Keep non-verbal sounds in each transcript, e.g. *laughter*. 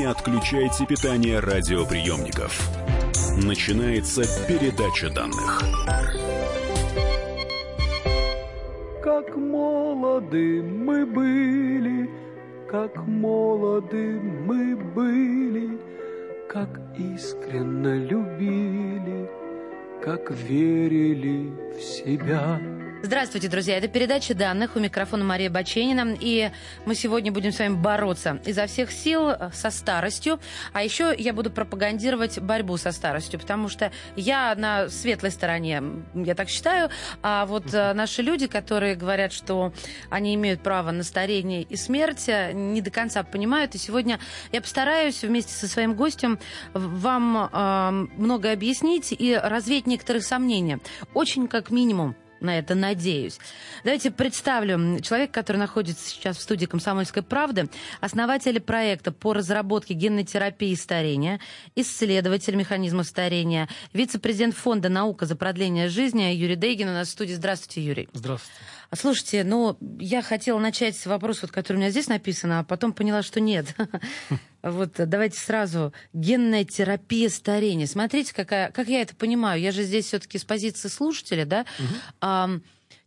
не отключайте питание радиоприемников. Начинается передача данных. Как молоды мы были, как молоды мы были, как искренно любили, как верили в себя. Здравствуйте, друзья. Это передача данных. У микрофона Мария Баченина. И мы сегодня будем с вами бороться изо всех сил со старостью. А еще я буду пропагандировать борьбу со старостью, потому что я на светлой стороне, я так считаю. А вот э, наши люди, которые говорят, что они имеют право на старение и смерть, э, не до конца понимают. И сегодня я постараюсь вместе со своим гостем вам э, многое объяснить и развеять некоторые сомнения. Очень как минимум на это надеюсь. Давайте представлю человека, который находится сейчас в студии «Комсомольской правды», основатель проекта по разработке генной терапии старения, исследователь механизмов старения, вице-президент фонда «Наука за продление жизни» Юрий Дейгин у нас в студии. Здравствуйте, Юрий. Здравствуйте. Слушайте, ну, я хотела начать с вопроса, вот, который у меня здесь написан, а потом поняла, что нет. *laughs* Вот давайте сразу. Генная терапия старения. Смотрите, какая, как я это понимаю. Я же здесь все-таки с позиции слушателя, да?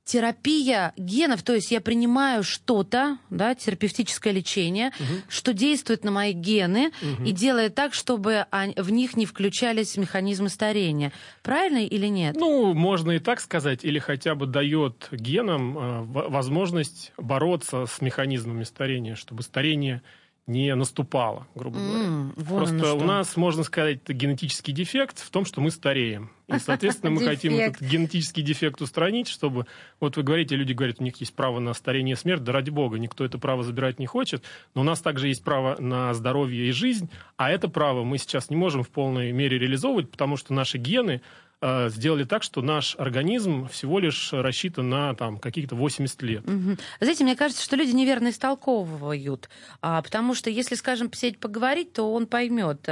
Терапия генов, то есть я принимаю что-то, да, терапевтическое лечение, угу. что действует на мои гены угу. и делает так, чтобы в них не включались механизмы старения. Правильно или нет? Ну, можно и так сказать, или хотя бы дает генам э, возможность бороться с механизмами старения, чтобы старение не наступало, грубо говоря. Mm, Просто у нас, можно сказать, генетический дефект в том, что мы стареем. И, соответственно, мы хотим этот генетический дефект устранить, чтобы... Вот вы говорите, люди говорят, у них есть право на старение и смерть. Да ради бога, никто это право забирать не хочет. Но у нас также есть право на здоровье и жизнь. А это право мы сейчас не можем в полной мере реализовывать, потому что наши гены Э, сделали так, что наш организм всего лишь рассчитан на там, каких-то 80 лет. Угу. Знаете, мне кажется, что люди неверно истолковывают, а, потому что если, скажем, посидеть поговорить, то он поймет.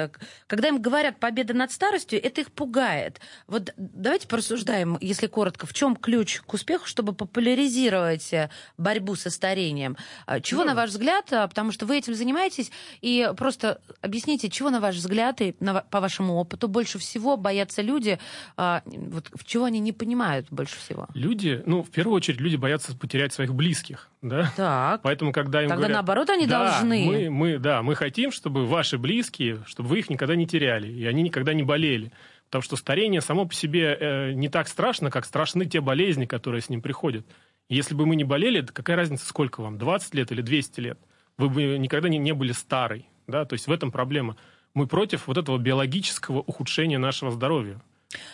Когда им говорят победа над старостью, это их пугает. Вот давайте порассуждаем, если коротко, в чем ключ к успеху, чтобы популяризировать э, борьбу со старением? А, чего, да. на ваш взгляд, а, потому что вы этим занимаетесь, и просто объясните, чего, на ваш взгляд, и на, по вашему опыту больше всего боятся люди, а, вот в чего они не понимают больше всего? Люди, ну, в первую очередь, люди боятся потерять своих близких, да? Так. Поэтому, когда им Тогда говорят... наоборот они да, должны. Мы, мы, да, мы хотим, чтобы ваши близкие, чтобы вы их никогда не теряли, и они никогда не болели. Потому что старение само по себе э, не так страшно, как страшны те болезни, которые с ним приходят. Если бы мы не болели, какая разница, сколько вам, 20 лет или 200 лет? Вы бы никогда не, не были старой. Да? То есть в этом проблема. Мы против вот этого биологического ухудшения нашего здоровья.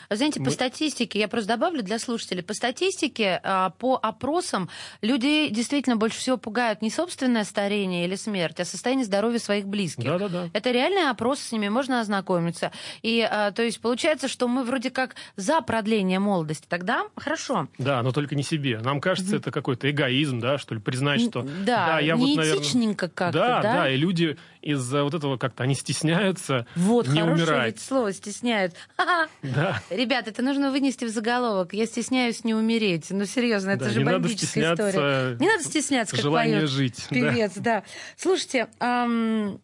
Знаете, по статистике, я просто добавлю для слушателей, по статистике, а, по опросам, людей действительно больше всего пугают не собственное старение или смерть, а состояние здоровья своих близких. Да, да, да. Это реальный опрос, с ними можно ознакомиться. И, а, то есть, получается, что мы вроде как за продление молодости. Тогда хорошо. Да, но только не себе. Нам кажется, mm-hmm. это какой-то эгоизм, да, что ли, признать, что... Да, да я вот, наверное... как-то, да? Да, да, и люди из-за вот этого как-то, они стесняются вот, не умирать. Вот, хорошее ведь слово «стесняют». Да, Ребят, это нужно вынести в заголовок. Я стесняюсь не умереть. Ну, серьезно, это да, же бомбическая история. Не надо стесняться, как желание поет жить. Певец, да. да. Слушайте, эм,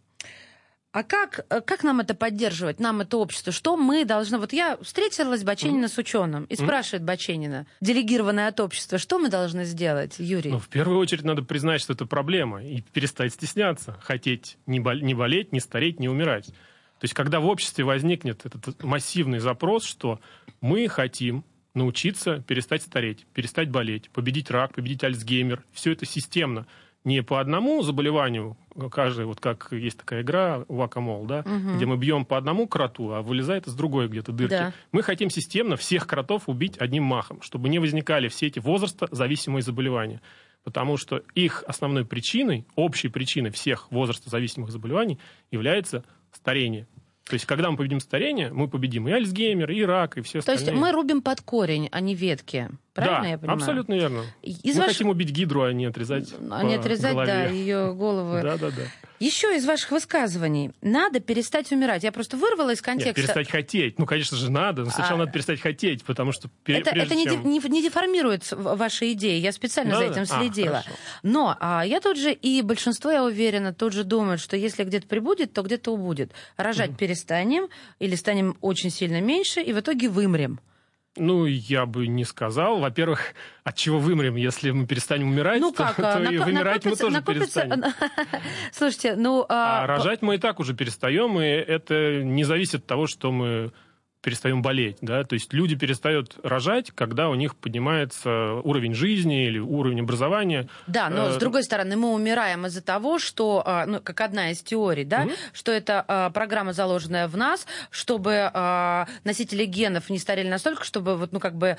а как, как нам это поддерживать, нам это общество? Что мы должны... Вот я встретилась Баченина mm. с ученым и спрашивает mm. Баченина, делегированное от общества, что мы должны сделать, Юрий? Ну, в первую очередь надо признать, что это проблема, и перестать стесняться, хотеть не, не болеть, не стареть, не умирать. То есть, когда в обществе возникнет этот массивный запрос, что мы хотим научиться перестать стареть, перестать болеть, победить рак, победить Альцгеймер, все это системно, не по одному заболеванию, каждый, вот как есть такая игра Вакамол, да, угу. где мы бьем по одному кроту, а вылезает из другой где-то дырки. Да. Мы хотим системно всех кротов убить одним махом, чтобы не возникали все эти возраста зависимые заболевания. Потому что их основной причиной, общей причиной всех возрастозависимых заболеваний является старение. То есть, когда мы победим старение, мы победим и Альцгеймер, и рак, и все остальные. То есть, мы рубим под корень, а не ветки. Правильно да, я понимаю? абсолютно верно. Из мы ваш... хотим убить гидру, а не отрезать А не отрезать, голове. да, ее голову. *laughs* Да, да, да. Еще из ваших высказываний. Надо перестать умирать. Я просто вырвала из контекста. Нет, перестать хотеть. Ну, конечно же, надо. Но сначала а... надо перестать хотеть, потому что... Это, это чем... не, не, деформирует ваши идеи. Я специально да? за этим а, следила. А, но а, я тут же, и большинство, я уверена, тут же думают, что если где-то прибудет, то где-то убудет. Рожать mm. перестанем или станем очень сильно меньше, и в итоге вымрем. Ну, я бы не сказал. Во-первых, *laughs* от чего вымрем, если мы перестанем умирать, ну, как? то, то Нак- и вымирать мы тоже накопится... перестанем. *laughs* Слушайте, ну... А, а рожать мы и так уже перестаем, и это не зависит от того, что мы перестаем болеть, да, то есть люди перестают рожать, когда у них поднимается уровень жизни или уровень образования. Да, но с э, другой стороны мы умираем из-за того, что, а, ну, как одна из теорий, да, mm-hmm. что это а, программа, заложенная в нас, чтобы а, носители генов не старели настолько, чтобы вот, ну, как бы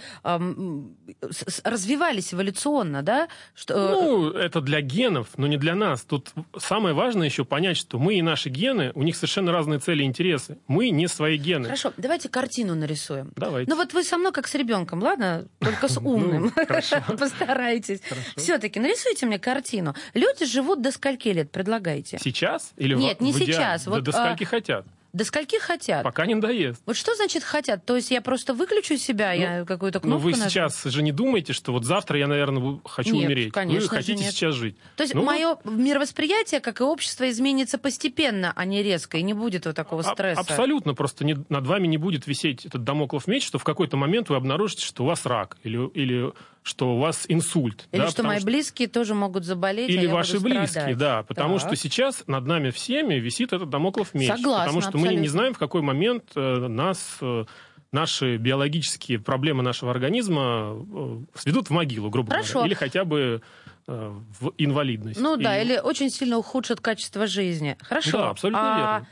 развивались эволюционно, да? Что... Э, ну, это для генов, но не для нас. Тут самое важное еще понять, что мы и наши гены, у них совершенно разные цели и интересы. Мы не свои гены. Хорошо, давайте картину нарисуем. Давайте. Ну вот вы со мной как с ребенком, ладно? Только с *laughs* ну, умным. *laughs* *laughs* Постарайтесь. Все-таки нарисуйте мне картину. Люди живут до скольки лет, предлагайте? Сейчас? Или Нет, не сейчас. До скольки а, хотят? До скольки хотят? Пока не надоест. Вот что значит хотят? То есть я просто выключу себя, ну, я какую-то кнопку Ну вы нажму? сейчас же не думаете, что вот завтра я, наверное, хочу нет, умереть. Конечно вы хотите сейчас жить. То есть ну, мое мировосприятие, как и общество, изменится постепенно, а не резко, и не будет вот такого стресса. абсолютно. Просто не, над вами не будет висеть этот домоклов меч, что в какой-то момент вы обнаружите, что у вас рак или, или что у вас инсульт. Или да, что мои что... близкие тоже могут заболеть, Или а ваши близкие, страдать. да. Потому так. что сейчас над нами всеми висит этот домоклов меч. Согласна, Потому что абсолютно. мы не знаем, в какой момент э, нас э, наши биологические проблемы нашего организма э, сведут в могилу, грубо Хорошо. говоря. Или хотя бы в инвалидность. Ну да, и... или очень сильно ухудшат качество жизни. Хорошо. Да, абсолютно а... верно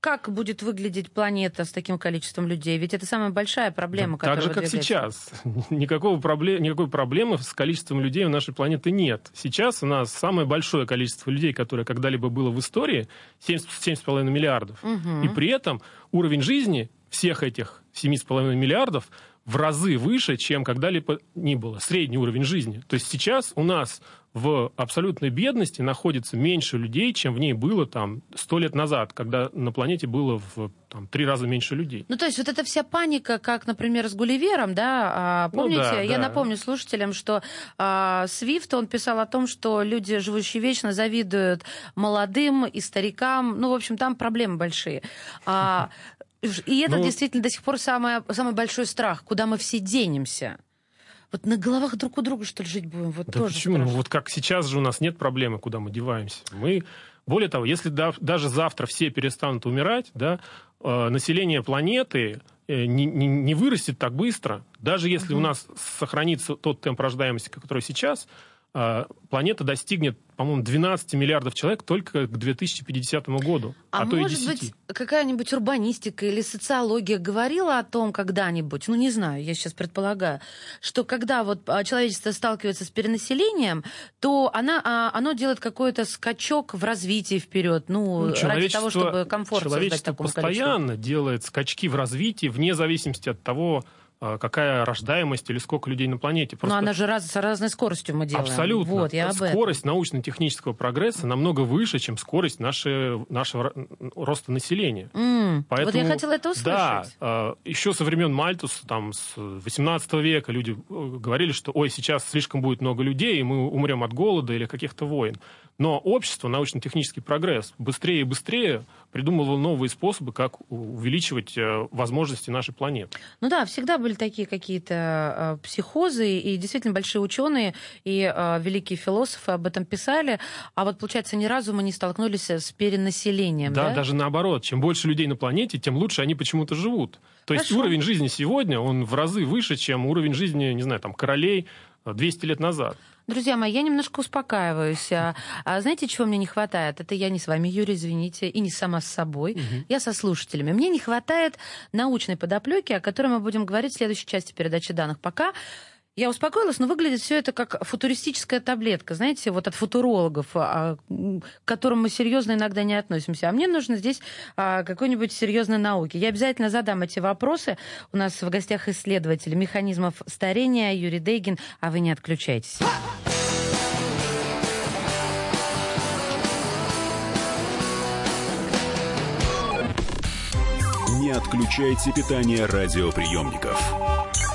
как будет выглядеть планета с таким количеством людей? Ведь это самая большая проблема, да, которая Так же, как сейчас. *laughs* Никакого проблем, никакой проблемы с количеством людей у нашей планеты нет. Сейчас у нас самое большое количество людей, которое когда-либо было в истории, 7,5 миллиардов. Угу. И при этом уровень жизни всех этих 7,5 миллиардов в разы выше, чем когда-либо ни было. Средний уровень жизни. То есть сейчас у нас в абсолютной бедности находится меньше людей, чем в ней было там сто лет назад, когда на планете было в там, три раза меньше людей. Ну, то есть вот эта вся паника, как, например, с Гулливером, да, а, помните, ну, да, я да. напомню слушателям, что а, Свифт, он писал о том, что люди, живущие вечно, завидуют молодым и старикам, ну, в общем, там проблемы большие. А, *laughs* и это ну, действительно до сих пор самое, самый большой страх, куда мы все денемся. Вот на головах друг у друга, что ли, жить будем? Вот да тоже почему? Ну, вот как сейчас же у нас нет проблемы, куда мы деваемся. Мы, более того, если да, даже завтра все перестанут умирать, да, э, население планеты э, не, не, не вырастет так быстро. Даже если угу. у нас сохранится тот темп рождаемости, который сейчас, планета достигнет по-моему, 12 миллиардов человек только к 2050 году, а, а то может и 10. быть, какая-нибудь урбанистика или социология говорила о том когда-нибудь, ну, не знаю, я сейчас предполагаю, что когда вот а, человечество сталкивается с перенаселением, то она, а, оно делает какой-то скачок в развитии вперед, ну, ну ради того, чтобы комфорт Человечество создать постоянно количеству. делает скачки в развитии вне зависимости от того, а, какая рождаемость или сколько людей на планете. Просто... Но она же раз, с разной скоростью мы делаем. Абсолютно. Вот, я скорость научно-технического прогресса намного выше, чем скорость нашей, нашего роста населения. Mm, Поэтому, вот я хотела это услышать. Да, а, еще со времен Мальтуса, там, с 18 века люди э, говорили, что ой, сейчас слишком будет много людей, и мы умрем от голода или каких-то войн. Но общество, научно-технический прогресс быстрее и быстрее придумывало новые способы, как увеличивать э, возможности нашей планеты. Ну да, всегда были такие какие-то э, психозы, и действительно большие ученые и э, великие философы об этом писали. А вот, получается, ни разу мы не столкнулись с перенаселением. Да, да? даже наоборот. Чем больше людей на планете, тем лучше они почему-то живут. То Хорошо. есть уровень жизни сегодня, он в разы выше, чем уровень жизни, не знаю, там, королей 200 лет назад. Друзья мои, я немножко успокаиваюсь. А, а знаете, чего мне не хватает? Это я не с вами, Юрий, извините, и не сама с собой. Угу. Я со слушателями. Мне не хватает научной подоплеки, о которой мы будем говорить в следующей части передачи данных. Пока я успокоилась, но выглядит все это как футуристическая таблетка, знаете, вот от футурологов, а, к которым мы серьезно иногда не относимся. А мне нужно здесь а, какой-нибудь серьезной науки. Я обязательно задам эти вопросы. У нас в гостях исследователь механизмов старения Юрий Дейгин, а вы не отключайтесь. Не отключайте питание радиоприемников.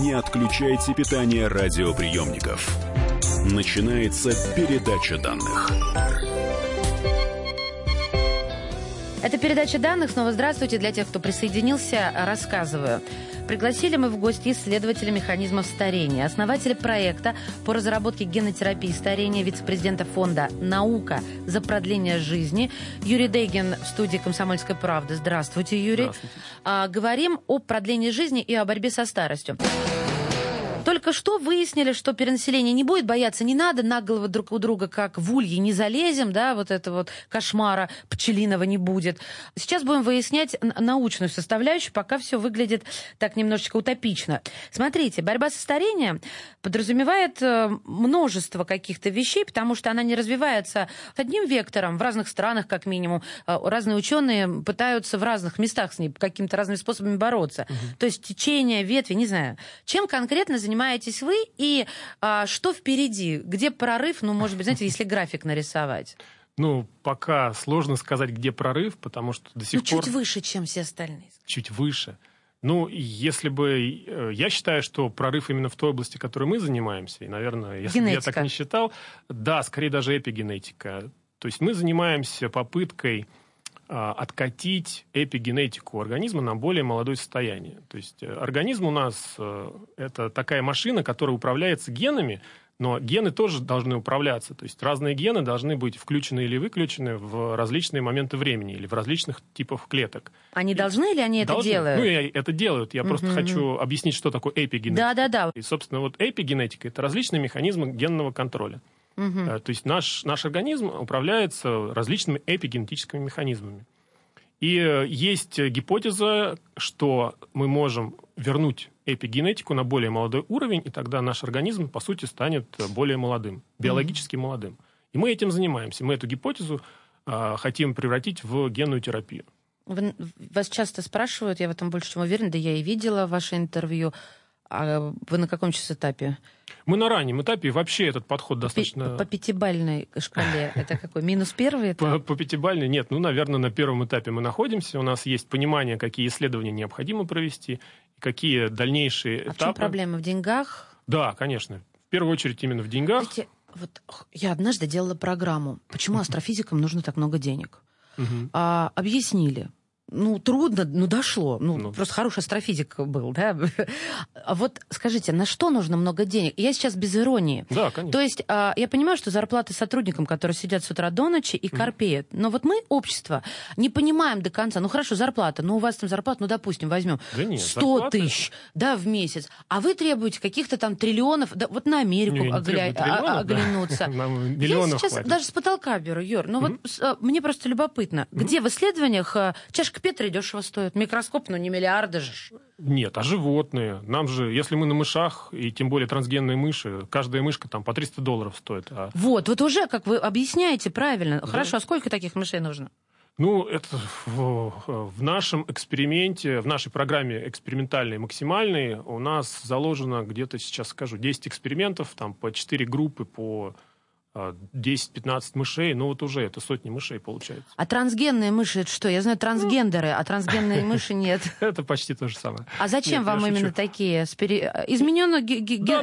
Не отключайте питание радиоприемников. Начинается передача данных. Это передача данных. Снова здравствуйте. Для тех, кто присоединился, рассказываю. Пригласили мы в гости исследователя механизмов старения, основателя проекта по разработке генотерапии старения, вице-президента фонда «Наука за продление жизни» Юрий Дейгин в студии «Комсомольской правды». Здравствуйте, Юрий. Здравствуйте. А, говорим о продлении жизни и о борьбе со старостью. Только что выяснили, что перенаселение не будет, бояться не надо, на головы друг у друга, как в улье, не залезем, да, вот это вот кошмара пчелиного не будет. Сейчас будем выяснять научную составляющую, пока все выглядит так немножечко утопично. Смотрите, борьба со старением подразумевает э, множество каких-то вещей, потому что она не развивается одним вектором в разных странах, как минимум. Э, Разные ученые пытаются в разных местах с ней какими-то разными способами бороться. То есть течение, ветви, не знаю. Чем конкретно занимаетесь вы и а, что впереди? Где прорыв? Ну, может быть, знаете, если график нарисовать. Ну, пока сложно сказать, где прорыв, потому что до сих Ну, пор чуть выше, чем все остальные. чуть выше. Ну, если бы... э, Я считаю, что прорыв именно в той области, которой мы занимаемся, и, наверное, если бы я так не считал, да, скорее даже эпигенетика. То есть мы занимаемся попыткой откатить эпигенетику организма на более молодое состояние. То есть э, организм у нас э, это такая машина, которая управляется генами, но гены тоже должны управляться. То есть разные гены должны быть включены или выключены в различные моменты времени или в различных типах клеток. Они должны или они это Должны. делают? Ну, и это делают. Я просто Мгм. хочу объяснить, что такое эпигенетика. Да-да-да. И, собственно, вот эпигенетика – это различные механизмы генного контроля. Э, То есть наш, наш организм управляется различными эпигенетическими механизмами. И э, есть гипотеза, что мы можем вернуть эпигенетику на более молодой уровень, и тогда наш организм, по сути, станет более молодым, биологически молодым. И мы этим занимаемся. Мы эту гипотезу э, хотим превратить в генную терапию. Вас часто спрашивают, я в этом больше чем уверена, да я и видела ваше интервью. А вы на каком сейчас этапе? Мы на раннем этапе, и вообще этот подход достаточно... По пятибальной шкале. *laughs* Это какой? Минус первый этап? По, по пятибалльной нет. Ну, наверное, на первом этапе мы находимся. У нас есть понимание, какие исследования необходимо провести, какие дальнейшие А в этапы. чем проблема? В деньгах? Да, конечно. В первую очередь именно в деньгах. Знаете, вот я однажды делала программу. Почему астрофизикам нужно так много денег? А, объяснили. Ну, трудно, ну, дошло. Ну, Ну. просто хороший астрофизик был, да? *laughs* А вот скажите, на что нужно много денег? Я сейчас без иронии. Да, конечно. То есть а, я понимаю, что зарплаты сотрудникам, которые сидят с утра до ночи и корпеют. Но вот мы, общество, не понимаем до конца. Ну хорошо, зарплата. Ну у вас там зарплата, ну допустим, возьмем Да нет, 100 зарплаты- тысяч, да, в месяц. А вы требуете каких-то там триллионов, да, вот на Америку Не, не огля- требую а- триллионов, да. оглянуться. *laughs* Нам Я сейчас хватит. даже с потолка беру, Юр. Ну вот с- а, мне просто любопытно, где в исследованиях а, чашка Петри дешево стоит? Микроскоп, ну не миллиарды же. Нет, а животные? Нам же, если мы на мышах, и тем более трансгенные мыши, каждая мышка там по 300 долларов стоит. А, Вот, вот уже, как вы объясняете правильно. Хорошо, а сколько таких мышей нужно? ну, это в, в нашем эксперименте, в нашей программе экспериментальной максимальной у нас заложено где-то, сейчас скажу, 10 экспериментов, там по 4 группы, по 10-15 мышей, ну вот уже это сотни мышей получается. А трансгенные мыши это что? Я знаю трансгендеры, а трансгенные *laughs* мыши нет. Это почти то же самое. А зачем вам именно такие?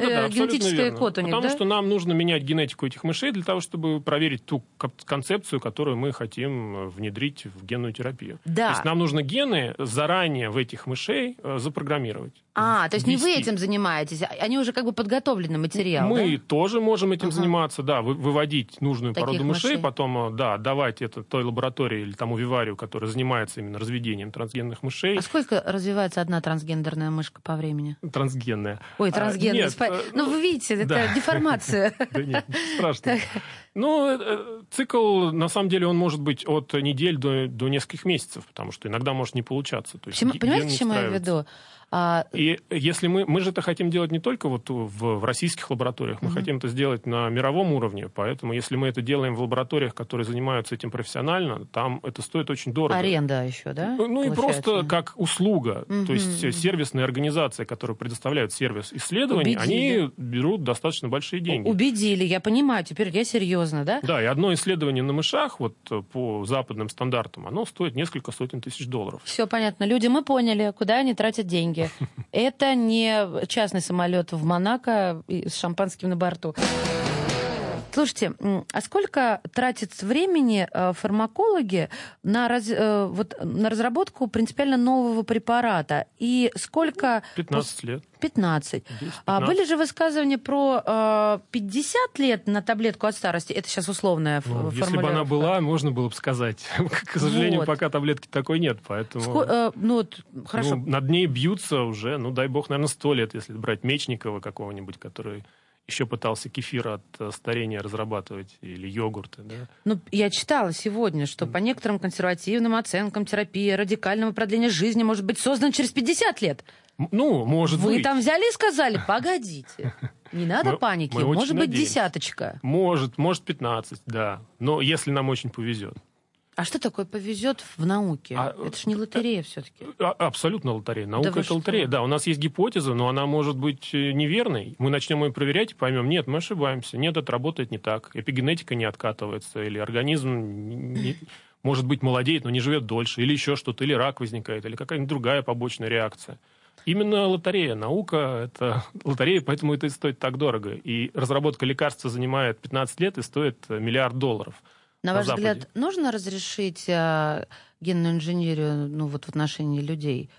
да, э, генетический код у них, Потому что нам нужно менять генетику этих мышей для того, чтобы проверить ту кон- концепцию, которую мы хотим э, внедрить в генную терапию. Да. То есть нам нужно гены заранее в этих мышей э, запрограммировать. А, то есть не вы этим занимаетесь, а они уже как бы подготовленный материал, Мы да? тоже можем этим Ага. заниматься, да, вы- выводить нужную Таких породу мышей, мышей. потом, э, да, отдавать это той лаборатории или тому виварию, которая занимается именно разведением трансгенных мышей. А сколько развивается одна трансгендерная мышка по времени? Трансгенная. Ой, А, трансгенная. нет, спа- э, Ну, вы видите, это да. деформация. *laughs* Да нет, страшного. Ну, э, цикл, на самом деле, он может быть от недель до, до нескольких месяцев, потому что иногда может не получаться. То есть понимаете, к чему я веду? А, И если мы, мы же это хотим делать не только вот в, в российских лабораториях, мы хотим это сделать на мировом уровне, поэтому если мы это делаем в лабораториях, которые занимаются этим профессионально, там это стоит очень дорого. аренда еще, да? Ну и получается? просто как услуга, Мгм. то есть сервисные организации, которые предоставляют сервис исследований, Убедили. они берут достаточно большие деньги. Убедили, я понимаю, теперь я серьезно, да? Да, и одно исследование на мышах вот э, по западным стандартам, оно стоит несколько сотен тысяч долларов. Все понятно. Люди, мы поняли, куда они тратят деньги. *laughs* Это не частный самолет в Монако с шампанским на борту. Слушайте, а сколько тратит времени э, фармакологи на, раз- э, вот, на разработку принципиально нового препарата? И сколько... 15 лет. 15. 10, А 15. были же высказывания про э, 50 лет на таблетку от старости? Это сейчас условная Ну, если бы она была, можно было бы сказать. *laughs* К сожалению, Вот. пока таблетки такой нет, поэтому... Ско- э, ну, вот, хорошо. Ну, над ней бьются уже, ну, дай бог, наверное, сто лет, если брать Мечникова какого-нибудь, который еще пытался кефир от э, старения разрабатывать, или йогурты, да. Ну, я читала сегодня, что по некоторым консервативным оценкам терапия радикального продления жизни может быть создана через 50 лет. Ну, может Вы быть. там взяли и сказали, погодите, не *laughs* надо Мы- паники, мы может быть надеемся. десяточка. Может, может 15, да. Но если нам очень повезет. А что такое повезет в науке? А, Это ж не лотерея все-таки. А- Абсолютно лотерея. Наука вы это что? лотерея. Да, у нас есть гипотеза, но она может быть э, неверной. Мы начнем ее проверять и поймем, нет, мы ошибаемся. Нет, это работает не так. Эпигенетика не откатывается, или организм не- не- может быть молодеет, но не живет дольше, или еще что-то, или рак возникает, или какая-нибудь другая побочная реакция. Именно лотерея. Наука – это *laughs* лотерея, поэтому это и стоит так дорого. И разработка лекарства занимает 15 лет и стоит э, миллиард долларов. На на ваш Западе. взгляд, нужно разрешить а, генную инженерию ну, вот в отношении людей,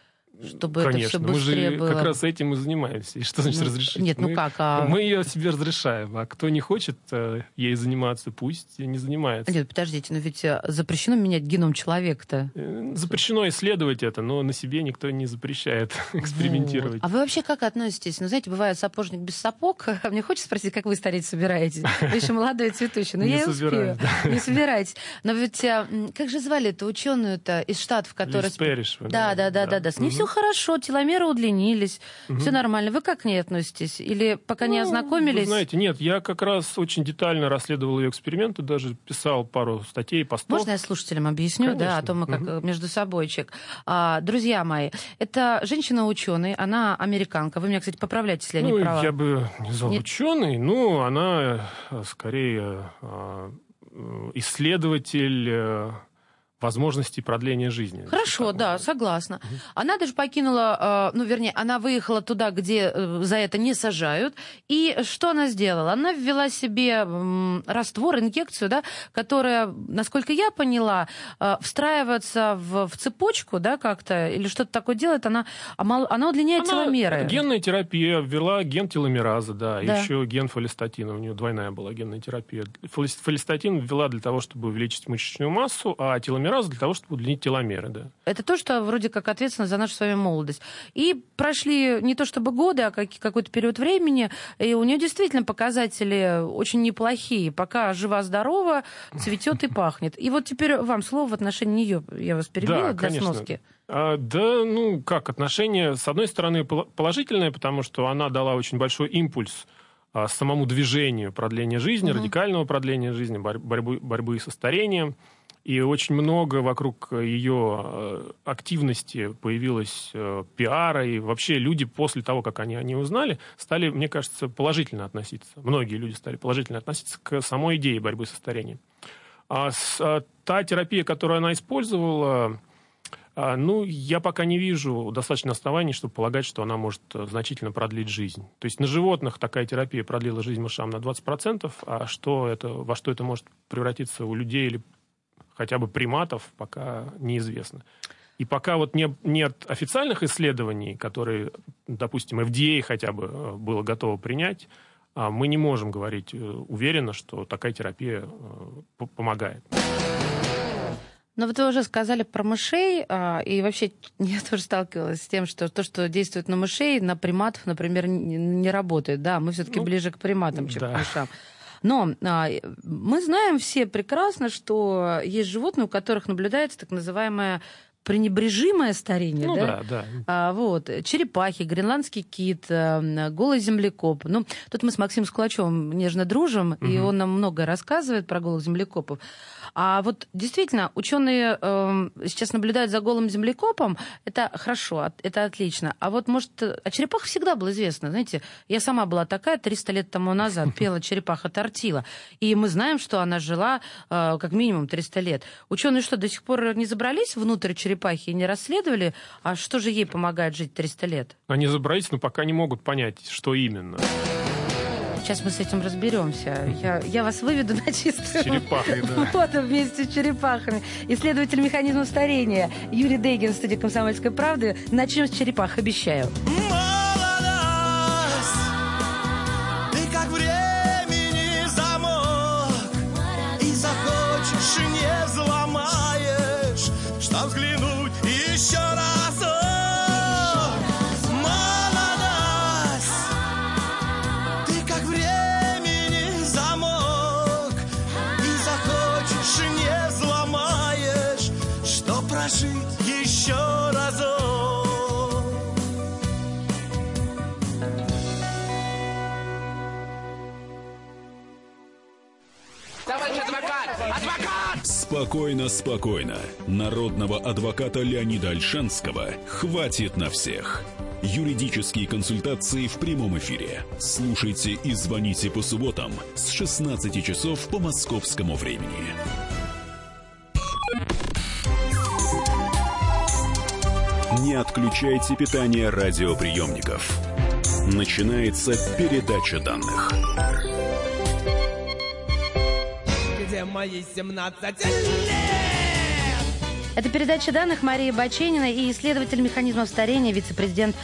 чтобы это Конечно, все мы быстрее же было? как раз этим и занимаемся. И что значит Ну, разрешить? нет, ну Мы- как, а- Мы ее себе разрешаем, а кто не хочет э, ей заниматься, пусть не занимается. Нет, подождите, но ведь а, запрещено менять геном человека-то. Э, Запрещено исследовать это, но на себе никто не запрещает *laughs* экспериментировать. Вот. А вы вообще как относитесь? Ну, знаете, бывает сапожник без сапог. *laughs* Мне хочется спросить, как вы стареть собираетесь? Вы еще молодой цветущий. Но я успею. Не собираетесь. Но ведь, а, м, как же звали эту ученую-то из Штатов, которая... Да, да, да, да, да. С ней все хорошо, теломеры удлинились, Мгм. все нормально. Вы как к ней относитесь? Или пока не Ну, ознакомились? Вы знаете, нет, я как раз очень детально расследовал ее эксперименты, даже писал пару статей, постов. Можно я слушателям объясню, да, о Конечно. том, как э, между собойчик. А, друзья мои, это женщина-ученый, она американка. Вы меня, кстати, поправляйте, если я ну, не права. я бы не назвал Нет? ученый, ну, она э, скорее э, э, исследователь возможностей продления жизни. Хорошо, да, можно. согласна. Она даже покинула, э, ну, вернее, она выехала туда, где э, за это не сажают. И что она сделала? Она ввела себе раствор, инъекцию, да, которая, насколько я поняла, э, встраивается в, в цепочку, да, как-то, или что-то такое делает, она, она удлиняет Она- теломеры. Генная терапия ввела ген теломераза, да, Да. еще ген фолистатина, у нее двойная была генная терапия. Фолис- Фолистатин ввела для того, чтобы увеличить мышечную массу, а теломераза для того, чтобы удлинить теломеры, да. Это то, что вроде как ответственно за нашу с вами молодость. И прошли не то чтобы годы, а как- какой-то период времени, и у нее действительно показатели очень неплохие. Пока жива-здорова, цветет и пахнет. И вот теперь вам слово в отношении нее. Я вас перебила Да, для конечно. сноски. А, да, ну как, отношение, с одной стороны, пол- положительное, потому что она дала очень большой импульс а, самому движению продления жизни, Мгм. радикального продления жизни, борь- борьбы, борьбы со старением. И очень много вокруг ее э, активности появилось э, пиара, и вообще люди после того, как они о ней узнали, стали, мне кажется, положительно относиться. Многие люди стали положительно относиться к самой идее борьбы со старением. А с- а та терапия, которую она использовала, а, Ну, я пока не вижу достаточно оснований, чтобы полагать, что она может э, значительно продлить жизнь. То есть на животных такая терапия продлила жизнь мышам на 20%, а что это, во что это может превратиться у людей или хотя бы приматов, пока неизвестно. И пока вот не, нет официальных исследований, которые, допустим, FDA хотя бы э, было готово принять, а, мы не можем говорить э, уверенно, что такая терапия э, помогает. Но вот вы уже сказали про мышей, а, и вообще *laughs* я тоже сталкивалась с тем, что то, что действует на мышей, на приматов, например, не, не работает. Да, мы все-таки Ну, ближе к приматам, чем да. к мышам. Но а, мы знаем все прекрасно, что есть животные, у которых наблюдается так называемая пренебрежимое старение, ну, да? да, да. А, вот, черепахи, гренландский кит, э, голый землекоп. Ну, тут мы с Максимом Скулачевым нежно дружим, угу. и он нам многое рассказывает про голых землекопов. А вот действительно, ученые э, сейчас наблюдают за голым землекопом, это хорошо, это отлично. А вот, может, о черепахах всегда было известно, знаете, я сама была такая 300 лет тому назад, *laughs* пела черепаха Тортила, и мы знаем, что она жила э, как минимум 300 лет. Ученые что, до сих пор не забрались внутрь черепахи и не расследовали, а что же ей помогает жить 300 лет? Они забрались, но пока не могут понять, что именно. Сейчас мы с этим разберемся. *laughs* Я, я вас выведу *laughs* на чистую черепахой, да. воду вместе с черепахами. Исследователь механизма старения Юрий Дейгин в студии «Комсомольской правды». Начнем с черепах, обещаю. взглянуть Спокойно, спокойно. Народного адвоката Леонида Альшанского хватит на всех. Юридические консультации в прямом эфире. Слушайте и звоните по субботам с 16 часов по московскому времени. Не отключайте питание радиоприемников. Начинается передача данных мои 17 лет. Это передача данных Марии Баченина и исследователь механизмов старения, вице-президент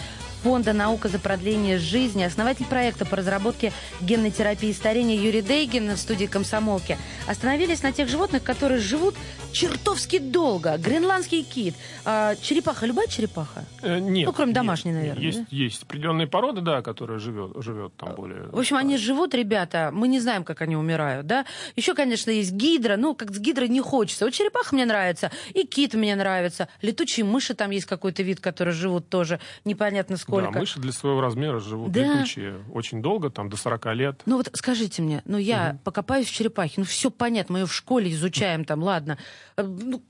Фонда «Наука за продление жизни», основатель проекта по разработке генной терапии старения Юрий Дейгин в студии «Комсомолки» остановились на тех животных, которые живут чертовски долго. Гренландский кит. А, черепаха, любая черепаха? Э, нет. Ну, кроме нет, домашней, наверное. Есть, да? есть определенные породы, да, которые живет, живет там более... В общем, они живут, ребята, мы не знаем, как они умирают, да. Еще, конечно, есть гидра, ну, как с гидрой не хочется. Вот черепаха мне нравится, и кит мне нравится. Летучие мыши, там есть какой-то вид, которые живут тоже непонятно сколько сколько. Да, мыши для своего размера живут Да. летучие очень долго, там до 40 лет. Ну вот скажите мне, ну я покопаюсь в черепахе, ну все понятно, мы ее в школе изучаем там, ладно. Э, Ну,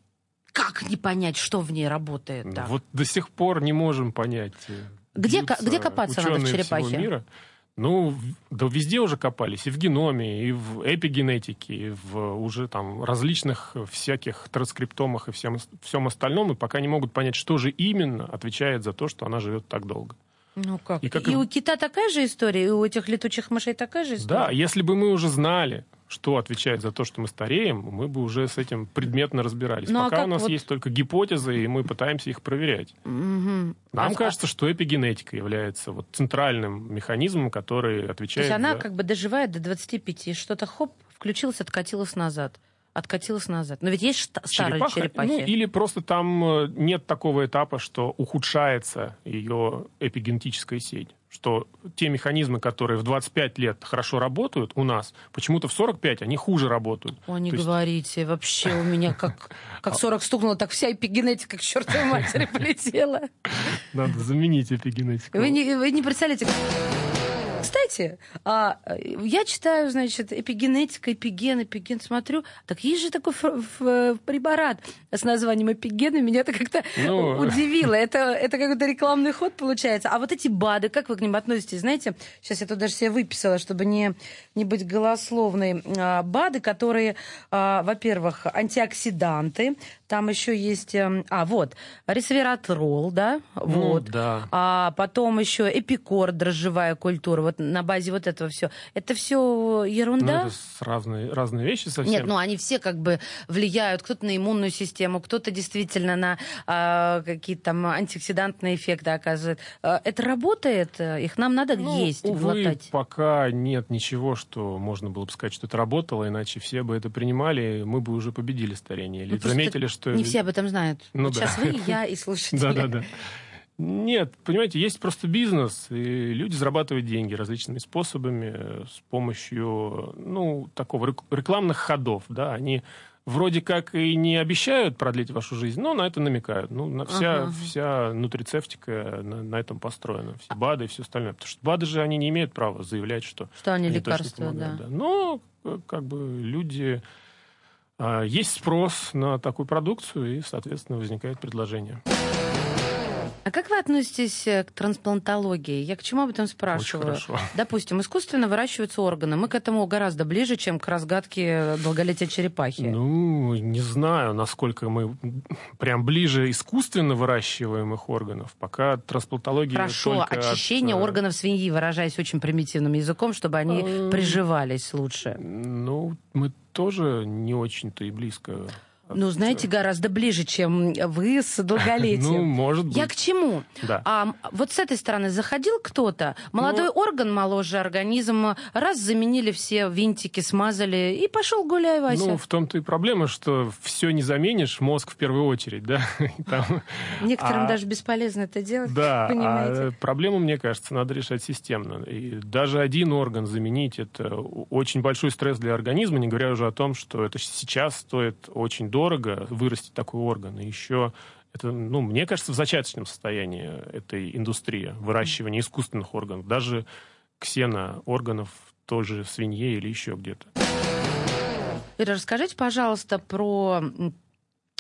как не понять, что в ней работает? так? Вот до сих пор не можем понять. э, Где где копаться надо в черепахе? всего мира. Ну, да везде уже копались, и в геноме, и в эпигенетике, и в уже там различных всяких транскриптомах и всем, всем остальном, и пока не могут понять, что же именно отвечает за то, что она живет так долго. Ну как? И И, как и- у кита такая же история, и у этих летучих мышей такая же история? Да, если бы мы уже знали, что отвечает за то, что мы стареем, мы бы уже с этим предметно разбирались. Ну, а Пока как у нас вот- есть только гипотезы, и мы пытаемся их проверять. Мгм. Нам А- кажется, что эпигенетика является вот центральным механизмом, который То отвечает есть она за... как бы доживает до 25, и что-то хоп, включилось, откатилось назад. Откатилось назад. Но ведь есть шта- старые черепаха, черепахи. ну, или просто там э, нет такого этапа, что ухудшается ее эпигенетическая сеть. Что те механизмы, которые в 25 лет хорошо работают у нас, почему-то в 45 они хуже работают. О, не То есть- говорите, вообще у меня как, как 40 стукнуло, так вся эпигенетика к чертовой матери *laughs* полетела. Надо заменить эпигенетику. Вы не, вы не представляете. Кстати, а, я читаю, значит, эпигенетика, эпиген, эпиген, смотрю. Так есть же такой ф- препарат с названием эпиген, и меня это как-то Ну. удивило. Это, это какой-то рекламный ход получается. А вот эти БАДы, как вы к ним относитесь? Знаете, сейчас я тут даже себе выписала, чтобы не, не быть голословной. А, БАДы, которые, а, во-первых, антиоксиданты, там еще есть, эм, а, вот, ресвератрол, да, Ну, вот. да. А потом еще эпикор, дрожжевая культура, вот на базе вот этого все. Это все Ну, ерунда? это с- разные, разные вещи совсем. Нет, ну они все как бы влияют, кто-то на иммунную систему, кто-то действительно на а, какие-то там антиоксидантные эффекты оказывает. А, это работает? Их нам надо Ну, есть, увы, глотать? пока нет ничего, что можно было бы сказать, что это работало, иначе все бы это принимали, мы бы уже победили старение. Или Ну, заметили, что... Не все об этом знают. Ну вот да. сейчас вы, я и слушатели. *laughs* Да-да-да. Нет, понимаете, есть просто бизнес, и люди зарабатывают деньги различными способами, с помощью, ну, такого рек- рекламных ходов, да, они вроде как и не обещают продлить вашу жизнь, но на это намекают. Ну, на вся, Ага. вся нутрицептика на, на этом построена, все БАДы и все остальное. Потому что БАДы же они не имеют права заявлять, что Что они они лекарства, помогают, да. Но э, как бы люди... а, Есть спрос на такую продукцию, и, соответственно, возникает предложение. А как вы относитесь э, к трансплантологии? Я к чему об этом спрашиваю? Очень хорошо. Допустим, искусственно выращиваются органы. Мы к этому гораздо ближе, чем к разгадке долголетия черепахи. Ну, не знаю, насколько мы прям ближе искусственно выращиваемых органов. Пока трансплантология Хорошо, только от, очищение э, органов свиньи, выражаясь очень примитивным языком, чтобы они Э, приживались лучше. Ну, мы тоже не очень-то и близко. Ну, знаете, гораздо ближе, чем вы с *laughs* долголетием. Ну, может быть. Я к чему? Да. А вот с этой стороны заходил кто-то, молодой Ну. орган, моложе организм, раз заменили все винтики, смазали, и пошел гуляй, Вася. Ну, в том-то и проблема, что все не заменишь, мозг в первую очередь, да. *laughs* Там- Некоторым а- даже бесполезно это делать, Да, *laughs* понимаете? а проблему, мне кажется, надо решать системно. И даже один орган заменить это очень большой стресс для организма, не говоря уже о том, что это сейчас стоит очень дорого вырастить такой орган. И еще это, ну, мне кажется, в зачаточном состоянии этой индустрии выращивания искусственных органов, даже ксеноорганов той же свинье или еще где-то. Ира, расскажите, пожалуйста, про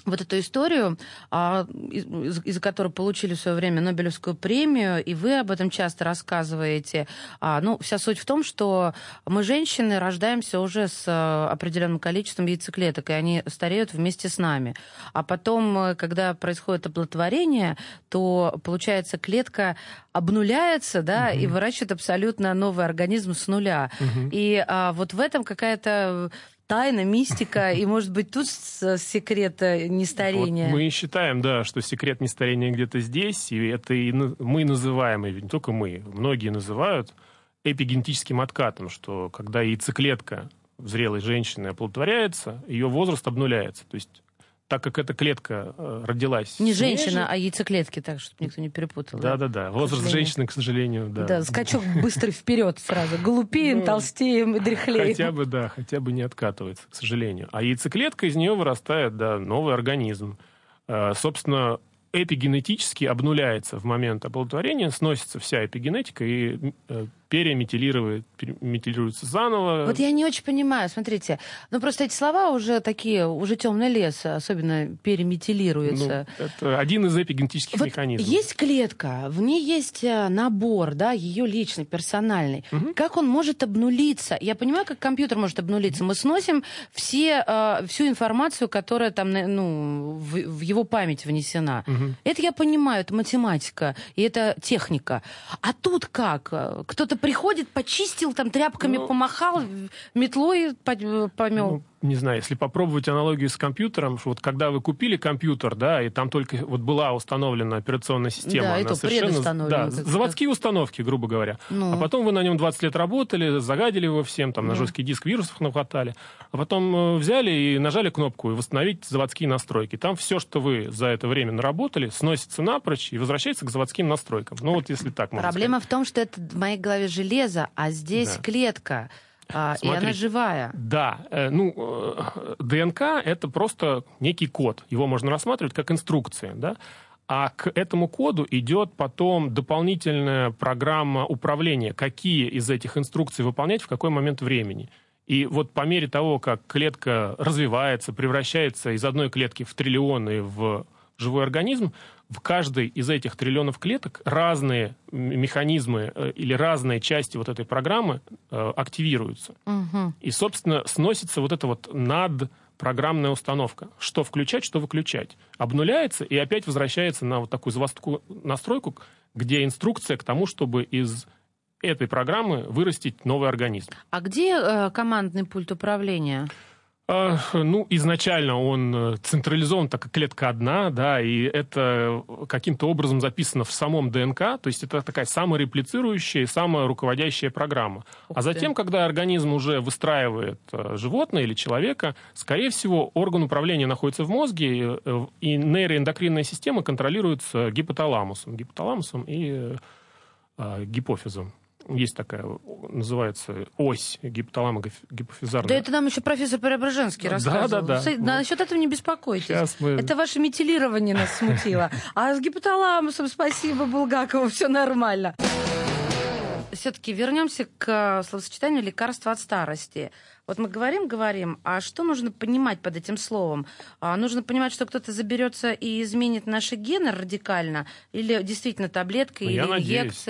вот эту историю, а, из- из-за которой получили в свое время Нобелевскую премию, и вы об этом часто рассказываете. А, ну, вся суть в том, что мы, женщины, рождаемся уже с а, определенным количеством яйцеклеток, и они стареют вместе с нами. А потом, э, когда происходит оплодотворение, то, получается, клетка обнуляется, да, и выращивает абсолютно новый организм с нуля. И а, вот в этом какая-то тайна, мистика, и, может быть, тут секрет э, нестарения. Вот мы считаем, да, что секрет нестарения где-то здесь, и это и мы называем, и не только мы, многие называют эпигенетическим откатом, что когда яйцеклетка зрелой женщины оплодотворяется, ее возраст обнуляется. То есть так как эта клетка э, родилась... Не женщина, а яйцеклетки, так, чтобы никто не перепутал. Да-да-да. Возраст женщины, к сожалению, да. Да, скачок быстрый вперед сразу. Глупеем, Ну, толстеем и дряхлеем. Хотя бы, да, хотя бы не откатывается, к сожалению. А яйцеклетка, из нее вырастает, да, новый организм. Э, Собственно, эпигенетически обнуляется в момент оплодотворения, сносится вся эпигенетика и э, переметилирует, переметилируется заново. Вот я не очень понимаю, смотрите, ну просто эти слова уже такие, уже темный лес, особенно переметилируется. Ну, это один из эпигенетических Вот механизмов. есть клетка, в ней есть э, набор, да, ее личный, персональный. Как он может обнулиться? Я понимаю, как компьютер может обнулиться. Мы сносим все, э, всю информацию, которая там, ну, в, в его память внесена. Это я понимаю, это математика, и это техника. А тут как? Кто-то приходит, почистил, там тряпками Ну, помахал, метлой по- помел. Ну, не знаю, если попробовать аналогию с компьютером, вот когда вы купили компьютер, да, и там только вот была установлена операционная система, Да, она то совершенно... Да, заводские установки, грубо говоря. Ну. А потом вы на нем 20 лет работали, загадили его всем, там на жесткий диск вирусов нахватали, а потом э, взяли и нажали кнопку и восстановить заводские настройки. Там все, что вы за это время наработали, сносится напрочь и возвращается к заводским настройкам. Ну вот если так Проблема в том, что это в моей голове железо, а здесь Да. клетка, а, и она живая. Да, э, ну, э, ДНК — это просто некий код. Его можно рассматривать как инструкция, да? А к этому коду идет потом дополнительная программа управления, какие из этих инструкций выполнять в какой момент времени. И вот по мере того, как клетка развивается, превращается из одной клетки в триллионы в живой организм, в каждой из этих триллионов клеток разные механизмы э, или разные части вот этой программы э, активируются. Мгм. И, собственно, сносится вот эта вот надпрограммная установка. Что включать, что выключать. Обнуляется и опять возвращается на вот такую заводскую настройку, где инструкция к тому, чтобы из этой программы вырастить новый организм. А где э, командный пульт управления? А, Ну, изначально он э, централизован, так как клетка одна, да, и это каким-то образом записано в самом ДНК, то есть это такая самореплицирующая и самая руководящая программа. Ух а затем, ты. когда организм уже выстраивает э, животное или человека, скорее всего, орган управления находится в мозге, э, и нейроэндокринная система контролируется гипоталамусом, гипоталамусом и э, э, гипофизом. Есть такая, называется, ось гипоталамо-гипофизарная. Да это нам еще профессор Преображенский Да, рассказывал. да, да. Вот. Насчет этого не беспокойтесь. Мы- Это ваше метилирование нас смутило. *laughs* А с гипоталамусом спасибо Булгакову, все нормально. Все-таки вернемся к словосочетанию лекарства от старости. Вот мы говорим, говорим, а что нужно понимать под этим словом? А, нужно понимать, что кто-то заберется и изменит наши гены радикально? Или действительно таблетка, Ну, или я надеюсь.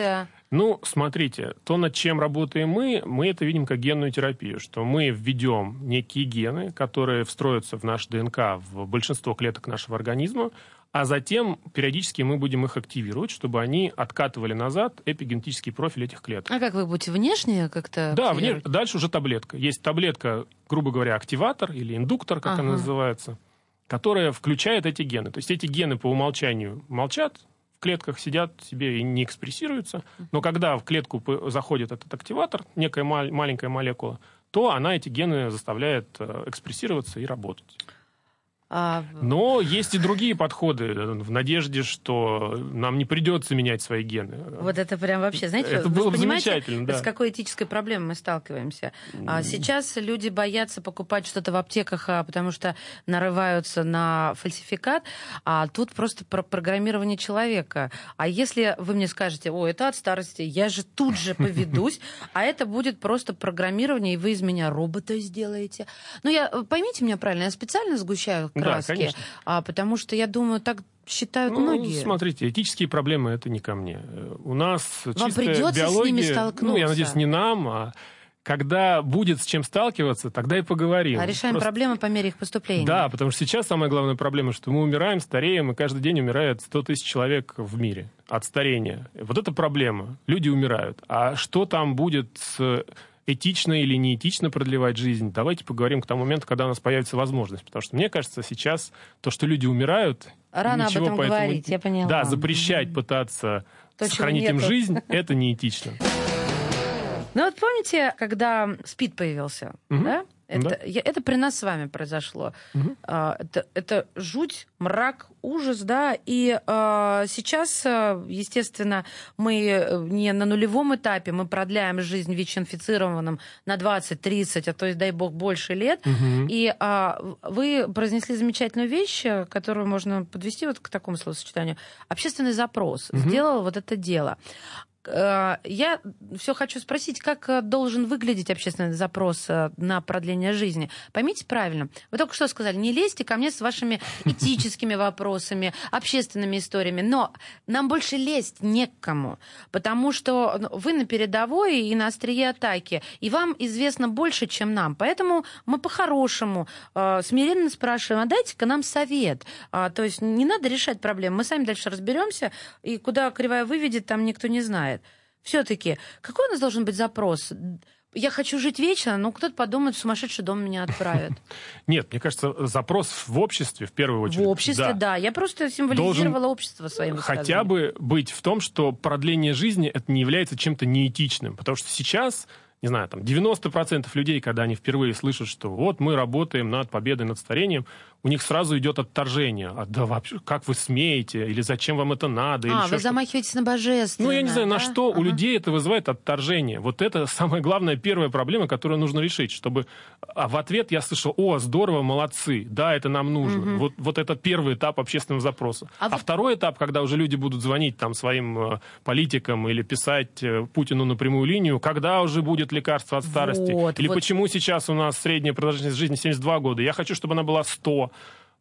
Ну, смотрите, то, над чем работаем мы, мы это видим как генную терапию, что мы введем некие гены, которые встроятся в наш ДНК, в большинство клеток нашего организма, а затем периодически мы будем их активировать, чтобы они откатывали назад эпигенетический профиль этих клеток. А как вы будете внешне как-то? Да, вне- активировать? дальше уже таблетка. Есть таблетка, грубо говоря, активатор или индуктор, как Ага. она называется, которая включает эти гены. То есть эти гены по умолчанию молчат, клетках сидят себе и не экспрессируются, но когда в клетку заходит этот активатор, некая мал- маленькая молекула, то она эти гены заставляет э, экспрессироваться и работать. А, Но есть и другие подходы э, в надежде, что нам не придется менять свои гены. Вот это прям вообще, знаете, Это вы было бы замечательно, да. с какой этической проблемой мы сталкиваемся? А сейчас люди боятся покупать что-то в аптеках, а, потому что нарываются на фальсификат, а тут просто про программирование человека. А если вы мне скажете, о, это от старости, я же тут же поведусь, *laughs* а это будет просто программирование, и вы из меня робота сделаете. Ну, я, поймите меня правильно, я специально сгущаю Да, краски, конечно. а, потому что я думаю, так считают Ну, многие. смотрите, этические проблемы это не ко мне. Э, У нас Вам придется с биология, ними Ну, я столкнуться. надеюсь, не нам, а когда будет с чем сталкиваться, тогда и поговорим. А решаем Просто- проблемы по мере их поступления. Да, потому что сейчас самая главная проблема, что мы умираем, стареем, и каждый день умирает 100 тысяч человек в мире от старения. Вот это проблема. Люди умирают. А что там будет с этично или неэтично продлевать жизнь, давайте поговорим к тому моменту, когда у нас появится возможность. Потому что мне кажется, сейчас то, что люди умирают... Рано об ничего этом по этому- говорить, я поняла. Да, запрещать пытаться То, сохранить им жизнь, это неэтично. Ну вот помните, когда СПИД появился, Мгм. да? Это, Да. я- это при нас с вами произошло. Мгм. А, это, это жуть, мрак, ужас, да. И а, сейчас, а, естественно, мы э, не на нулевом этапе, мы продляем жизнь ВИЧ-инфицированным на 20, 30, а то и, дай бог, больше лет. Мгм. И а, вы произнесли замечательную вещь, э, которую можно подвести вот к такому словосочетанию. Общественный запрос Мгм. сделал вот это дело. Э, Я все хочу спросить, как э, должен выглядеть общественный запрос э, на продление жизни. Поймите правильно. Вы только что сказали, не лезьте ко мне с вашими *laughs* этическими вопросами, общественными историями, но нам больше лезть не к кому, потому что ну, вы на передовой и на острие атаки, и вам известно больше, чем нам. Поэтому мы по-хорошему смиренно спрашиваем, а дайте-ка нам совет. А, то есть не надо решать проблемы, мы сами дальше разберемся, и куда кривая выведет, там никто не знает. Все-таки, какой у нас должен быть запрос? Я хочу жить вечно, но кто-то подумает, в сумасшедший дом меня отправят. *laughs* Нет, мне кажется, запрос в обществе, в первую В очередь. обществе, да. Я просто символизировала общество своим хотя бы быть в том, что продление жизни это не является чем-то неэтичным. Потому что сейчас, не знаю, там 90% людей, когда они впервые слышат, что вот мы работаем над победой над старением, у них сразу идет отторжение. А да вообще, как вы смеете? Или зачем вам это надо? А, вы замахиваетесь на божественное. Ну, я не знаю, на да? что у Ага. людей это вызывает отторжение. Вот это *laughs* самая главная первая проблема, которую нужно решить, чтобы... А в ответ я слышал, о, здорово, молодцы, да, это нам нужно. Вот, вот это первый этап общественного запроса. А А, вот- второй этап, когда уже люди будут звонить там своим э, политикам или писать э, Путину на прямую линию, когда уже будет лекарство от старости? Вот, или вот. почему сейчас у нас средняя продолжительность жизни 72 года? Я хочу, чтобы она была 100.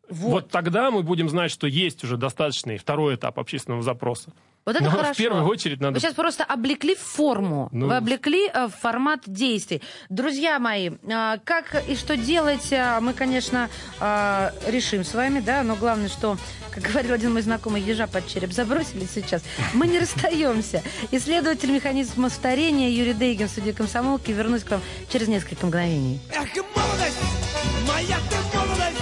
Вот. Вот. тогда мы будем знать, что есть уже достаточный второй этап общественного запроса. Вот это Но хорошо. в первую очередь надо... Вы сейчас просто облекли форму, Ну. вы облекли э, формат действий. Друзья мои, э, как и что делать, э, мы, конечно, э, решим с вами, да, но главное, что, как говорил один мой знакомый, ежа под череп забросили сейчас, мы не расстаемся. Исследователь механизма старения Юрий Дейгин в студии комсомолки. Вернусь к вам через несколько мгновений. Эх, молодость, моя ты молодость,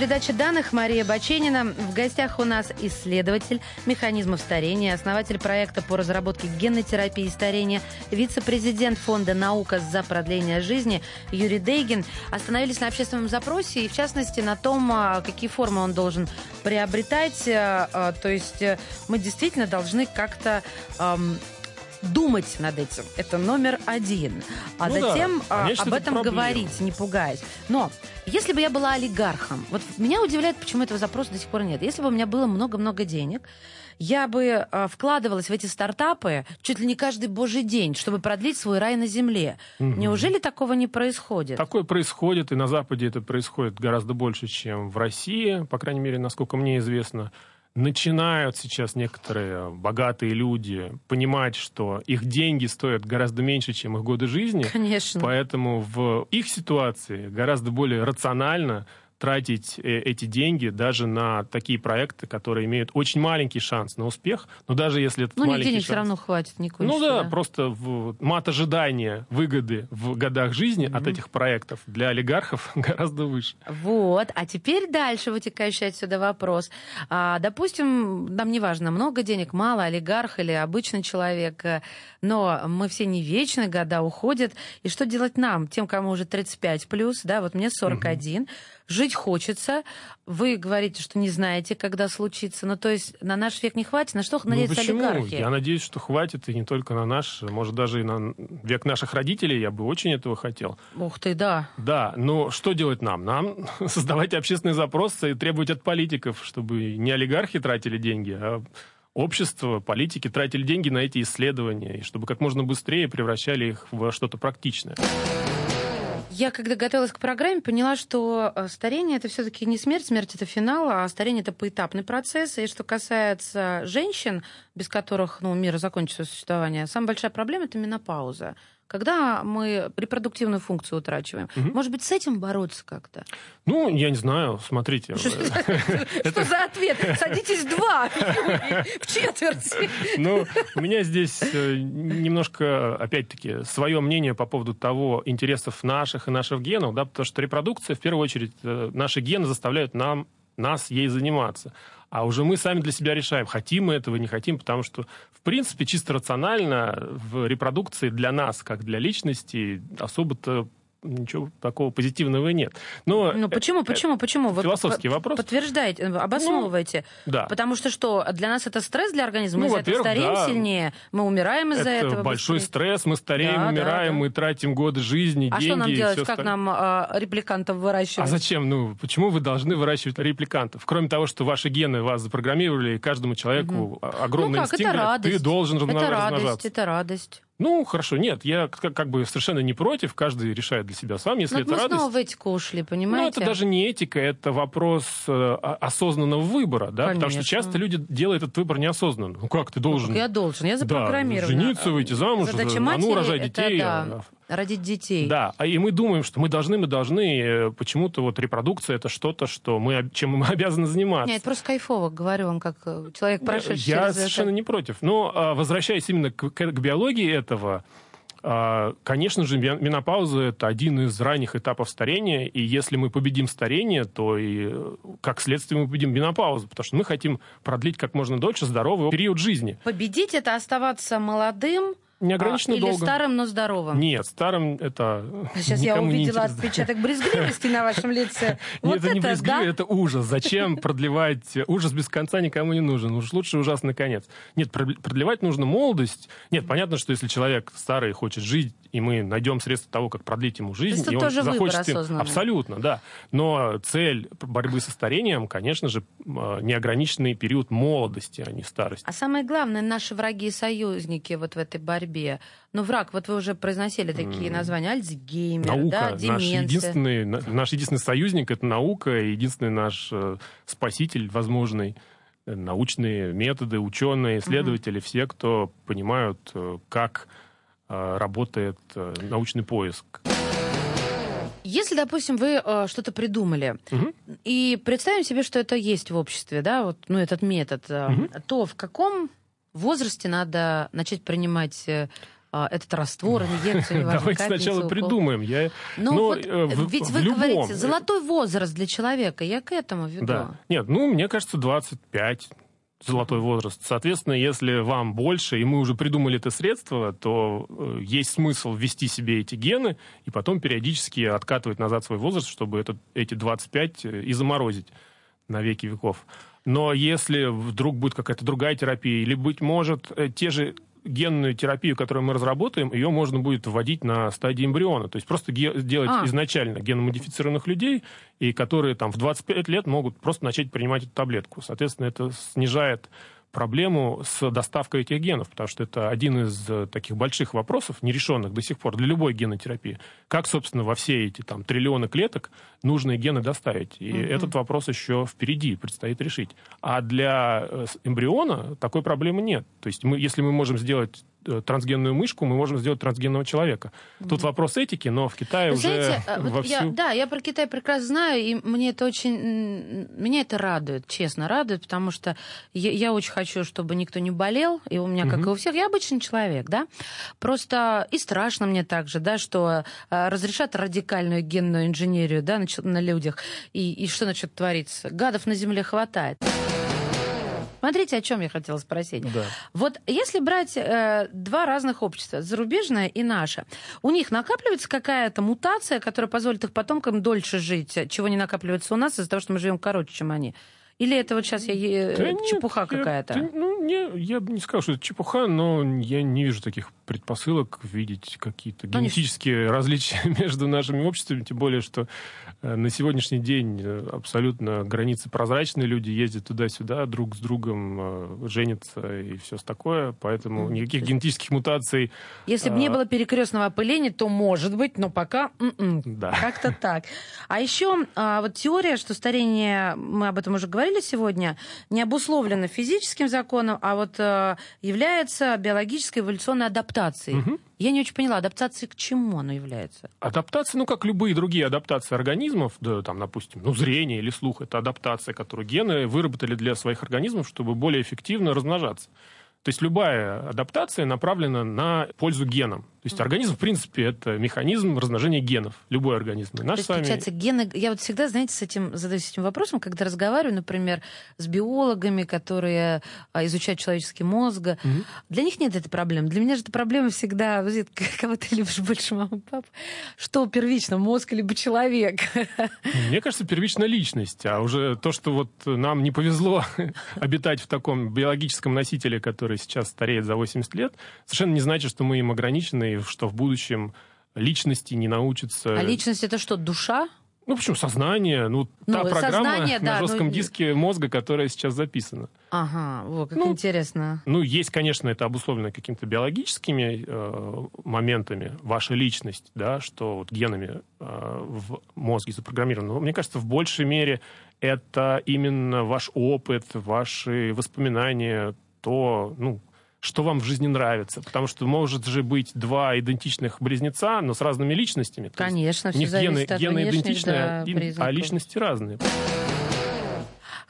Это передача данных Мария Баченина. В гостях у нас исследователь механизмов старения, основатель проекта по разработке генной терапии старения, вице-президент фонда «Наука за продление жизни» Юрий Дейгин. Остановились на общественном запросе и, в частности, на том, а, какие формы он должен приобретать. А, а, То есть э, мы действительно должны как-то думать над этим. Это номер один. А Ну да, затем а, конечно, об это этом проблема. говорить, не пугаясь. Но если бы я была олигархом, вот меня удивляет, почему этого запроса до сих пор нет. Если бы у меня было много-много денег, я бы а, вкладывалась в эти стартапы чуть ли не каждый божий день, чтобы продлить свой рай на земле. Неужели такого не происходит? Такое происходит, и на Западе это происходит гораздо больше, чем в России, по крайней мере, насколько мне известно. Начинают сейчас некоторые богатые люди понимать, что их деньги стоят гораздо меньше, чем их годы жизни. Конечно. Поэтому в их ситуации гораздо более рационально тратить э, эти деньги даже на такие проекты, которые имеют очень маленький шанс на успех, но даже если этот Ну, маленький денег шанс... все равно хватит никакой. Ну да, просто в мат ожидания выгоды в годах жизни от этих проектов для олигархов *laughs* гораздо выше. Вот, а теперь дальше вытекающий отсюда вопрос. А, допустим, нам не важно, много денег, мало, олигарх или обычный человек, э, но мы все не вечны, года уходят. И что делать нам, тем, кому уже 35 плюс, да, вот мне 41, жить хочется. Вы говорите, что не знаете, когда случится. Ну, то есть на наш век не хватит. На что Ну надеются почему? олигархи? Я надеюсь, что хватит, и не только на наш, может, даже и на век наших родителей, я бы очень этого хотел. Ух ты, да. Да, но что делать нам? Нам *laughs* создавать общественные запросы и требовать от политиков, чтобы не олигархи тратили деньги, а общество, политики тратили деньги на эти исследования, и чтобы как можно быстрее превращали их в что-то практичное. Я, когда готовилась к программе, поняла, что э, старение это все-таки не смерть, смерть это финал, а старение это поэтапный процесс. И что касается женщин, без которых ну, мир закончит свое существование, самая большая проблема это менопауза. Когда мы репродуктивную функцию утрачиваем. Может быть, с этим бороться как-то? Ну, я не знаю, смотрите. Что за *laughs* ответ? Садитесь два, в четверти. Ну, у меня здесь э, немножко, опять-таки, свое мнение по поводу того, интересов наших и наших генов, да, потому что репродукция, в первую очередь, э, наши гены заставляют нам, нас ей заниматься. А уже мы сами для себя решаем, хотим мы этого, не хотим, потому что, в принципе, чисто рационально в репродукции для нас, как для личности, особо-то ничего такого позитивного нет. Но Ну почему, почему, почему? Вы философский по- вопрос. Подтверждаете, обосновывайте. да. Потому что что, для нас это стресс для организма? Мы Ну, из-за во-первых, стареем да. сильнее, мы умираем из-за это этого. большой быстрее. стресс, мы стареем, Да, да, умираем, да. мы тратим годы жизни, А деньги. что нам и делать? Как остальное. нам а, репликантов А выращивать? зачем? Ну, почему вы должны выращивать репликантов? Кроме того, что ваши гены вас запрограммировали, и каждому человеку а- огромный ну как, инстинкт, это радость. ты должен это радость, размножаться. это радость. Ну, хорошо, нет, я как, как бы совершенно не против, каждый решает для себя сам, если Ну, это мы радость. снова в этику ушли, Ну, понимаете? это даже не этика, это вопрос э, осознанного выбора, да, потому что Конечно. часто люди делают этот выбор неосознанно. Ну как ты должен? Я должен, я Да, запрограммирована. жениться, выйти замуж, Задача а ну, рожать это детей. да. Родить детей. Да, а и мы думаем, что мы должны, мы должны, э, почему-то вот репродукция это что-то, что мы, чем мы *laughs* обязаны заниматься. Нет, просто кайфово, говорю вам, как э, человек, прошедший Я через совершенно это. не против. Но а, возвращаясь именно к, к- биологии этого, а, конечно же, мен- менопауза это один из ранних этапов старения, и если мы победим старение, то и э, как следствие мы победим менопаузу, потому что мы хотим продлить как можно дольше здоровый период жизни. Победить это оставаться молодым Неограниченно а, или долго. старым, но здоровым. Нет, старым это Сейчас я увидела отпечаток брезгливости на вашем лице. *laughs* Вот Нет, это не брезгливо, да? это ужас. Зачем продлевать? Ужас без конца никому не нужен. Уж лучше ужасный конец. Нет, прод- продлевать нужно молодость. Нет, понятно, что если человек старый хочет жить, и мы найдем средства того, как продлить ему жизнь, и он захочет... им-. Абсолютно, да. Но цель борьбы со старением, конечно же, э, неограниченный период молодости, а не старости. А самое главное, наши враги и союзники вот в этой борьбе. Ну, враг, вот вы уже произносили такие названия. Альцгеймер, Наука. да, наш, деменция. единственный, на- наш единственный союзник это наука, единственный наш э, спаситель возможный. Э, Научные методы, ученые, исследователи, все, кто понимают, э, как работает научный поиск. Если, допустим, вы э, что-то придумали, Мгм. и представим себе, что это есть в обществе, да, вот, ну, этот метод, э, то в каком возрасте надо начать принимать э, а, этот раствор, *laughs* инъекцию, неважно, Давайте капельницу, сначала укол? придумаем. Я, Ну, но, вот, э, в- ведь в вы любом- говорите, золотой возраст для человека, я к этому веду. Да. Нет, ну, мне кажется, 25 золотой возраст. Соответственно, если вам больше, и мы уже придумали это средство, то э, есть смысл ввести себе эти гены и потом периодически откатывать назад свой возраст, чтобы этот, эти 25 и заморозить на веки веков. Но если вдруг будет какая-то другая терапия, или, быть может, э, те же генную терапию, которую мы разработаем, ее можно будет вводить на стадии эмбриона. То есть просто ге- делать А. изначально геномодифицированных людей, и которые там в 25 лет могут просто начать принимать эту таблетку. Соответственно, это снижает проблему с доставкой этих генов, потому что это один из э, таких больших вопросов, нерешенных до сих пор для любой генотерапии. Как, собственно, во все эти там триллионы клеток нужные гены доставить? И этот вопрос еще впереди предстоит решить. А для э, эмбриона такой проблемы нет. То есть мы, если мы можем сделать трансгенную мышку, мы можем сделать трансгенного человека. Тут вопрос этики, но в Китае Вы уже знаете, а, вот вовсю... я, да, я про Китай прекрасно знаю, и мне это очень, меня это радует, честно радует, потому что я, я очень хочу, чтобы никто не болел, и у меня, как и у всех, я обычный человек, да, просто и страшно мне также, да, что а, разрешат радикальную генную инженерию, да, на, на людях, и, и что начнет твориться? Гадов на земле хватает. Смотрите, о чем я хотела спросить. Да. Вот если брать э, два разных общества, зарубежное и наше, у них накапливается какая-то мутация, которая позволит их потомкам дольше жить, чего не накапливается у нас из-за того, что мы живем короче, чем они? Или это вот сейчас я, э, Да чепуха какая-то? ну, не, я бы не сказал, что это чепуха, но я не вижу таких предпосылок видеть какие-то Ну, не- генетические *laughs* различия между нашими обществами, тем более, что э, на сегодняшний день э, абсолютно границы прозрачные, люди ездят туда-сюда, друг с другом женятся и все такое, поэтому никаких генетических мутаций, Если бы не а- было перекрестного опыления, то может быть, но пока м-м, да. как-то так. А еще а, вот теория, что старение, мы об этом уже говорили сегодня, не обусловлено физическим законом, а вот э, является биологической эволюционной адаптацией. Мгм. Я не очень поняла, адаптацией к чему она является? Адаптация, ну, как любые другие адаптации организмов, да, там, допустим, ну, зрение или слух, это адаптация, которую гены выработали для своих организмов, чтобы более эффективно размножаться. То есть любая адаптация направлена на пользу генам. То есть организм, в принципе, это механизм размножения генов. Любой организм. И наш То есть, вами... получается, гены... Я вот всегда, знаете, с этим задаюсь этим вопросом, когда разговариваю, например, с биологами, которые а, изучают человеческий мозг. Мгм. Для них нет этой проблемы. Для меня же эта проблема всегда, это, *laughs* кого ты любишь больше, маму, папу? Что первично, мозг либо человек? *laughs* Мне кажется, первичная личность. А уже то, что вот нам не повезло *laughs* обитать в таком биологическом носителе, который сейчас стареет за 80 лет, совершенно не значит, что мы им ограничены, и что в будущем личности не научатся... А личность это что, душа? Ну, почему сознание? Ну, та Ну, программа сознание, на да, жестком ну, диске мозга, которая сейчас записана. Ага, вот как Ну, интересно. Ну, есть, конечно, это обусловлено какими-то биологическими э, моментами, ваша личность, да, что вот генами э, в мозге запрограммировано. Но мне кажется, в большей мере это именно ваш опыт, ваши воспоминания, то, ну, что вам в жизни нравится. Потому что может же быть два идентичных близнеца, но с разными личностями. То Конечно, у все них гены, зависит от гены идентичные, да, а и- а личности разные.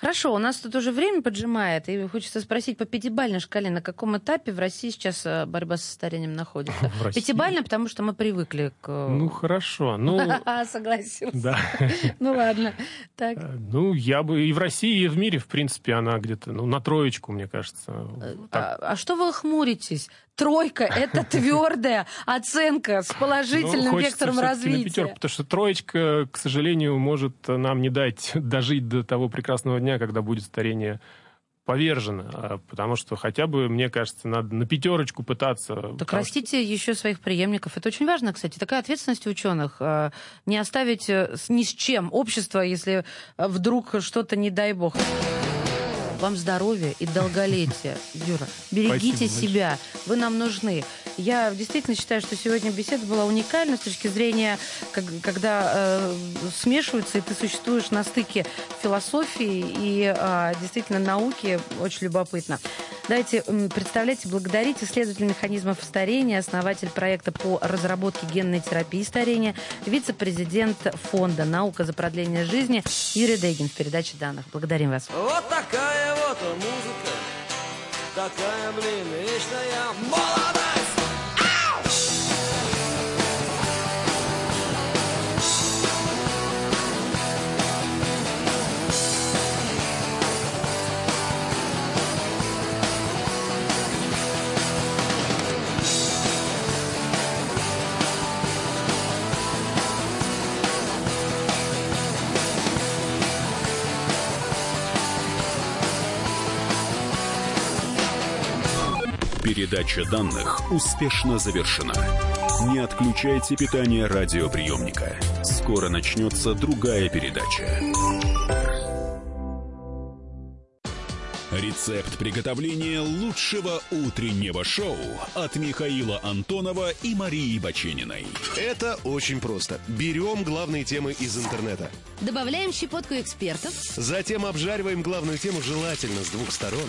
Хорошо, у нас тут уже время поджимает, и хочется спросить по пятибалльной шкале, на каком этапе в России сейчас э, борьба со старением находится? *laughs* В России? Пятибалльно, потому что мы привыкли к... Ну, хорошо. Ну, *laughs* Согласился. да. *laughs* Ну ладно. Так. Э, Ну, я бы и в России, и в мире, в принципе, она где-то, ну, на троечку, мне кажется. А, а что вы хмуритесь? Тройка — это твердая оценка с положительным Ну, хочется вектором развития. пятерку, потому что троечка, к сожалению, может нам не дать дожить до того прекрасного дня, когда будет старение повержено. А, Потому что хотя бы, мне кажется, надо на пятерочку пытаться. Так потому что- растите еще своих преемников. Это очень важно, кстати. Такая ответственность ученых. э, Не оставить э, ни с чем общество, если э, вдруг что-то, не дай бог. Вам здоровья и долголетия, *laughs* Юра. Берегите Спасибо себя. Вы нам нужны. Я действительно считаю, что сегодня беседа была уникальна с точки зрения, как- когда э, смешиваются, и ты существуешь на стыке философии и э, действительно науки. Очень любопытно. Давайте, представляйте, благодарить исследователь механизмов старения, основатель проекта по разработке генной терапии старения, вице-президент фонда «Наука за продление жизни» Юрий Дегин в передаче данных. Благодарим вас. Вот такая вот музыка, такая, блин, вечная молодость. Передача данных успешно завершена. Не отключайте питание радиоприемника. Скоро начнется другая передача. Рецепт приготовления лучшего утреннего шоу от Михаила Антонова и Марии Бачениной. Это очень просто. Берем главные темы из интернета. Добавляем щепотку экспертов, Затем обжариваем главную тему желательно с двух сторон.